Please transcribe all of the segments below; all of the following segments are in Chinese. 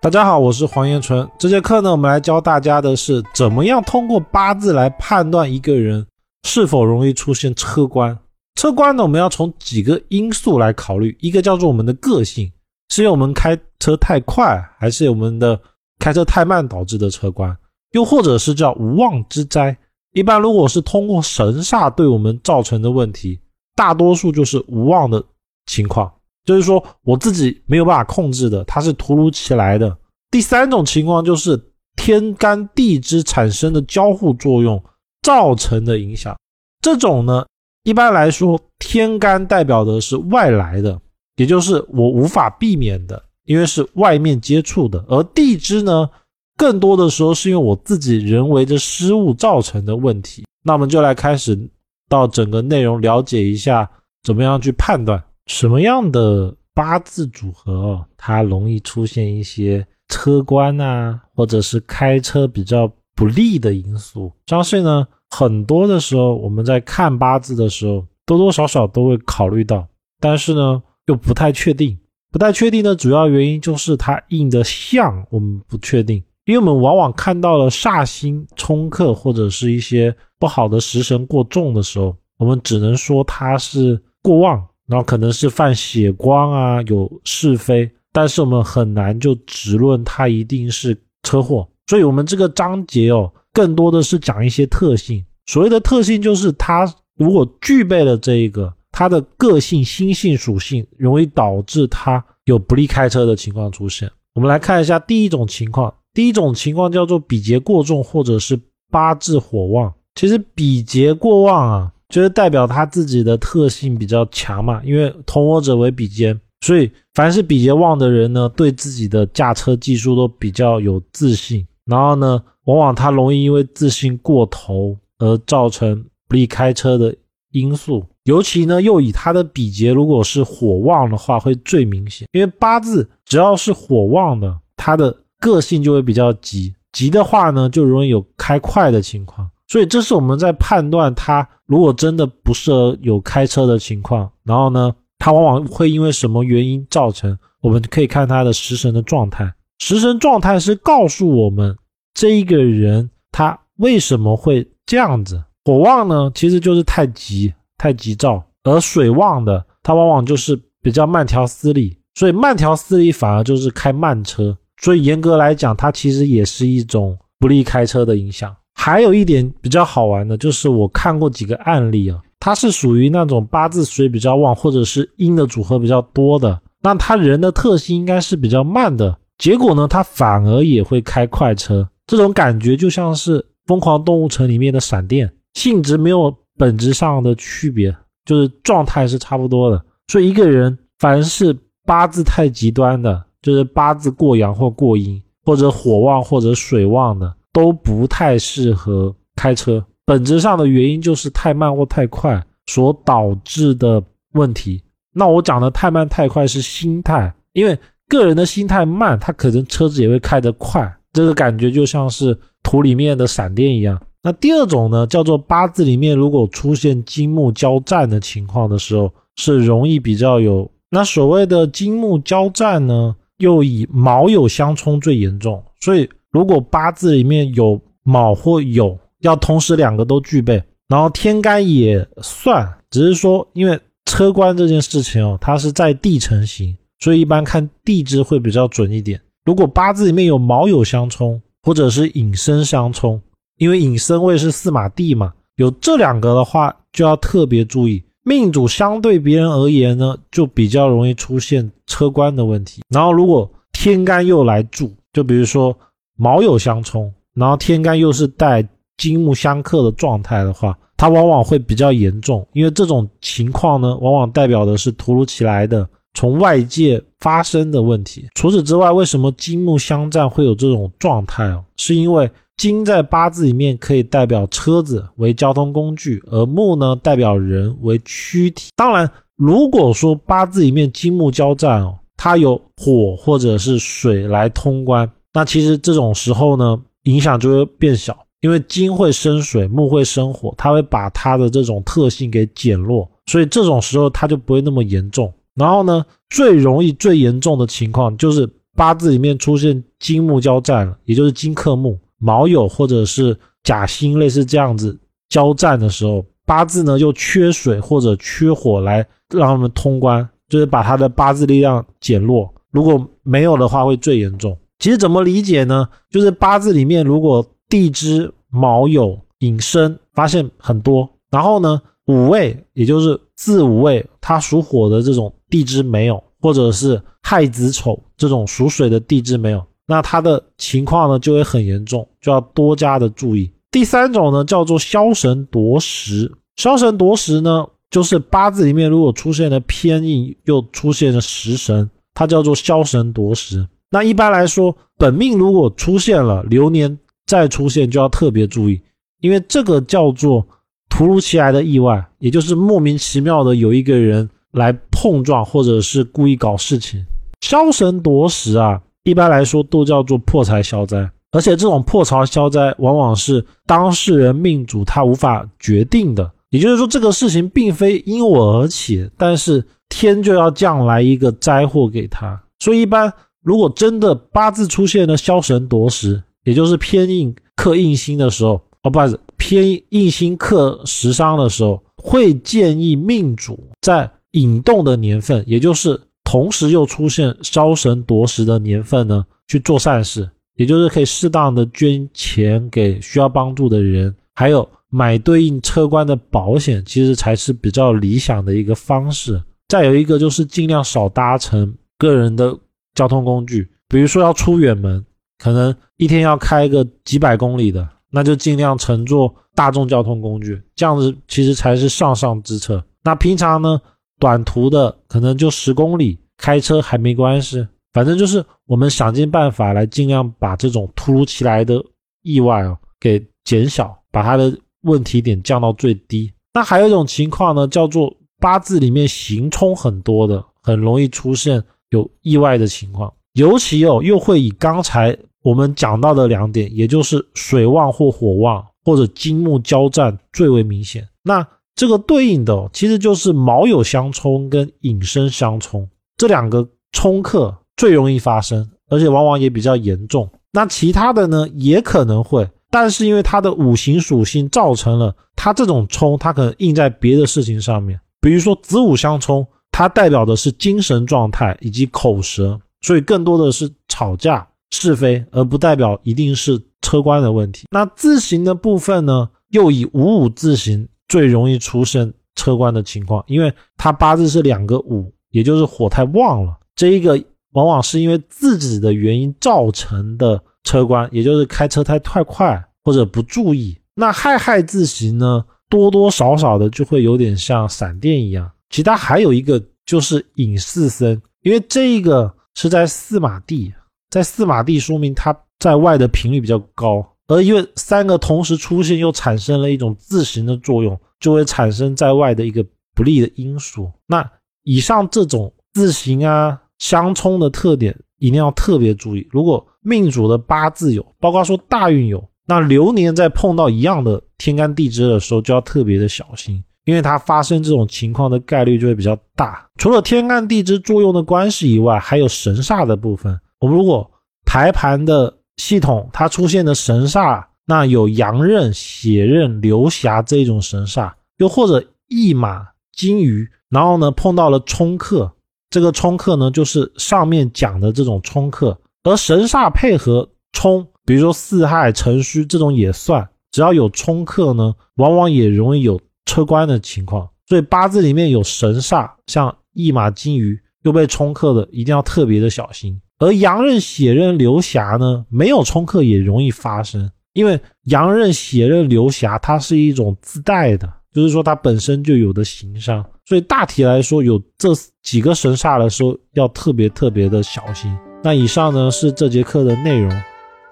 大家好，我是黄延纯。这节课呢，我们来教大家的是怎么样通过八字来判断一个人是否容易出现车关。车关呢，我们要从几个因素来考虑，一个叫做我们的个性，是因为我们开车太快，还是我们的开车太慢导致的车关？又或者是叫无妄之灾。一般如果是通过神煞对我们造成的问题，大多数就是无妄的情况。就是说，我自己没有办法控制的，它是突如其来的。第三种情况就是天干地支产生的交互作用造成的影响。这种呢，一般来说，天干代表的是外来的，也就是我无法避免的，因为是外面接触的；而地支呢，更多的时候是因为我自己人为的失误造成的问题。那我们就来开始到整个内容，了解一下怎么样去判断。什么样的八字组合哦，它容易出现一些车关啊，或者是开车比较不利的因素？相信呢，很多的时候我们在看八字的时候，多多少少都会考虑到，但是呢，又不太确定。不太确定的主要原因就是它印的像我们不确定，因为我们往往看到了煞星冲克或者是一些不好的食神过重的时候，我们只能说它是过旺。然后可能是犯血光啊，有是非，但是我们很难就直论它一定是车祸。所以，我们这个章节哦，更多的是讲一些特性。所谓的特性，就是它如果具备了这一个，它的个性、心性、属性，容易导致它有不利开车的情况出现。我们来看一下第一种情况，第一种情况叫做比劫过重，或者是八字火旺。其实比劫过旺啊。就是代表他自己的特性比较强嘛，因为同我者为比肩，所以凡是比劫旺的人呢，对自己的驾车技术都比较有自信。然后呢，往往他容易因为自信过头而造成不利开车的因素。尤其呢，又以他的比劫如果是火旺的话，会最明显。因为八字只要是火旺的，他的个性就会比较急，急的话呢，就容易有开快的情况。所以这是我们在判断他如果真的不适合有开车的情况，然后呢，他往往会因为什么原因造成？我们可以看他的食神的状态，食神状态是告诉我们这一个人他为什么会这样子。火旺呢，其实就是太急、太急躁；而水旺的，他往往就是比较慢条斯理。所以慢条斯理反而就是开慢车。所以严格来讲，它其实也是一种不利开车的影响。还有一点比较好玩的，就是我看过几个案例啊，他是属于那种八字水比较旺，或者是阴的组合比较多的，那他人的特性应该是比较慢的，结果呢，他反而也会开快车，这种感觉就像是《疯狂动物城》里面的闪电，性质没有本质上的区别，就是状态是差不多的。所以一个人凡是八字太极端的，就是八字过阳或过阴，或者火旺或者水旺的。都不太适合开车，本质上的原因就是太慢或太快所导致的问题。那我讲的太慢太快是心态，因为个人的心态慢，他可能车子也会开得快。这个感觉就像是土里面的闪电一样。那第二种呢，叫做八字里面如果出现金木交战的情况的时候，是容易比较有。那所谓的金木交战呢，又以卯酉相冲最严重，所以。如果八字里面有卯或酉，要同时两个都具备，然后天干也算，只是说因为车官这件事情哦，它是在地成型，所以一般看地支会比较准一点。如果八字里面有卯酉相冲，或者是寅申相冲，因为寅申位是四马地嘛，有这两个的话就要特别注意，命主相对别人而言呢，就比较容易出现车官的问题。然后如果天干又来助，就比如说。卯酉相冲，然后天干又是带金木相克的状态的话，它往往会比较严重。因为这种情况呢，往往代表的是突如其来的从外界发生的问题。除此之外，为什么金木相战会有这种状态哦？是因为金在八字里面可以代表车子为交通工具，而木呢代表人为躯体。当然，如果说八字里面金木交战哦，它有火或者是水来通关。那其实这种时候呢，影响就会变小，因为金会生水，木会生火，它会把它的这种特性给减弱，所以这种时候它就不会那么严重。然后呢，最容易最严重的情况就是八字里面出现金木交战了，也就是金克木，卯酉或者是甲辛类似这样子交战的时候，八字呢又缺水或者缺火来让他们通关，就是把他的八字力量减弱。如果没有的话，会最严重。其实怎么理解呢？就是八字里面如果地支卯酉寅申发现很多，然后呢五位也就是自五位，它属火的这种地支没有，或者是亥子丑这种属水的地支没有，那它的情况呢就会很严重，就要多加的注意。第三种呢叫做枭神夺食，枭神夺食呢就是八字里面如果出现了偏印，又出现了食神。它叫做枭神夺食。那一般来说，本命如果出现了流年再出现，就要特别注意，因为这个叫做突如其来的意外，也就是莫名其妙的有一个人来碰撞，或者是故意搞事情。枭神夺食啊，一般来说都叫做破财消灾，而且这种破财消灾往往是当事人命主他无法决定的，也就是说这个事情并非因我而起，但是。天就要降来一个灾祸给他，所以一般如果真的八字出现了枭神夺食，也就是偏印克印星的时候，哦，不是偏印星克食伤的时候，会建议命主在引动的年份，也就是同时又出现枭神夺食的年份呢，去做善事，也就是可以适当的捐钱给需要帮助的人，还有买对应车官的保险，其实才是比较理想的一个方式。再有一个就是尽量少搭乘个人的交通工具，比如说要出远门，可能一天要开个几百公里的，那就尽量乘坐大众交通工具，这样子其实才是上上之策。那平常呢，短途的可能就十公里，开车还没关系，反正就是我们想尽办法来尽量把这种突如其来的意外哦给减小，把它的问题点降到最低。那还有一种情况呢，叫做。八字里面行冲很多的，很容易出现有意外的情况，尤其哦，又会以刚才我们讲到的两点，也就是水旺或火旺，或者金木交战最为明显。那这个对应的其实就是卯酉相冲跟寅申相冲这两个冲克最容易发生，而且往往也比较严重。那其他的呢，也可能会。但是因为它的五行属性造成了它这种冲，它可能印在别的事情上面。比如说子午相冲，它代表的是精神状态以及口舌，所以更多的是吵架是非，而不代表一定是车官的问题。那字形的部分呢，又以五五字形最容易出现车官的情况，因为它八字是两个五，也就是火太旺了。这一个往往是因为自己的原因造成的车官，也就是开车太太快或者不注意。那亥亥字形呢？多多少少的就会有点像闪电一样。其他还有一个就是隐四森，因为这个是在四马地，在四马地说明它在外的频率比较高，而因为三个同时出现又产生了一种自行的作用，就会产生在外的一个不利的因素。那以上这种自行啊相冲的特点一定要特别注意。如果命主的八字有，包括说大运有。那流年在碰到一样的天干地支的时候，就要特别的小心，因为它发生这种情况的概率就会比较大。除了天干地支作用的关系以外，还有神煞的部分。我们如果排盘的系统它出现的神煞，那有阳刃、血刃、流霞这种神煞，又或者驿马、金鱼，然后呢碰到了冲克，这个冲克呢就是上面讲的这种冲克，而神煞配合冲。比如说四害辰戌这种也算，只要有冲克呢，往往也容易有车官的情况。所以八字里面有神煞，像驿马金鱼又被冲克的，一定要特别的小心。而阳刃血刃流霞呢，没有冲克也容易发生，因为阳刃血刃流霞它是一种自带的，就是说它本身就有的行伤。所以大体来说，有这几个神煞的时候，要特别特别的小心。那以上呢是这节课的内容。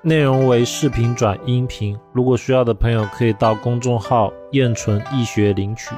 内容为视频转音频，如果需要的朋友可以到公众号“燕纯易学”领取。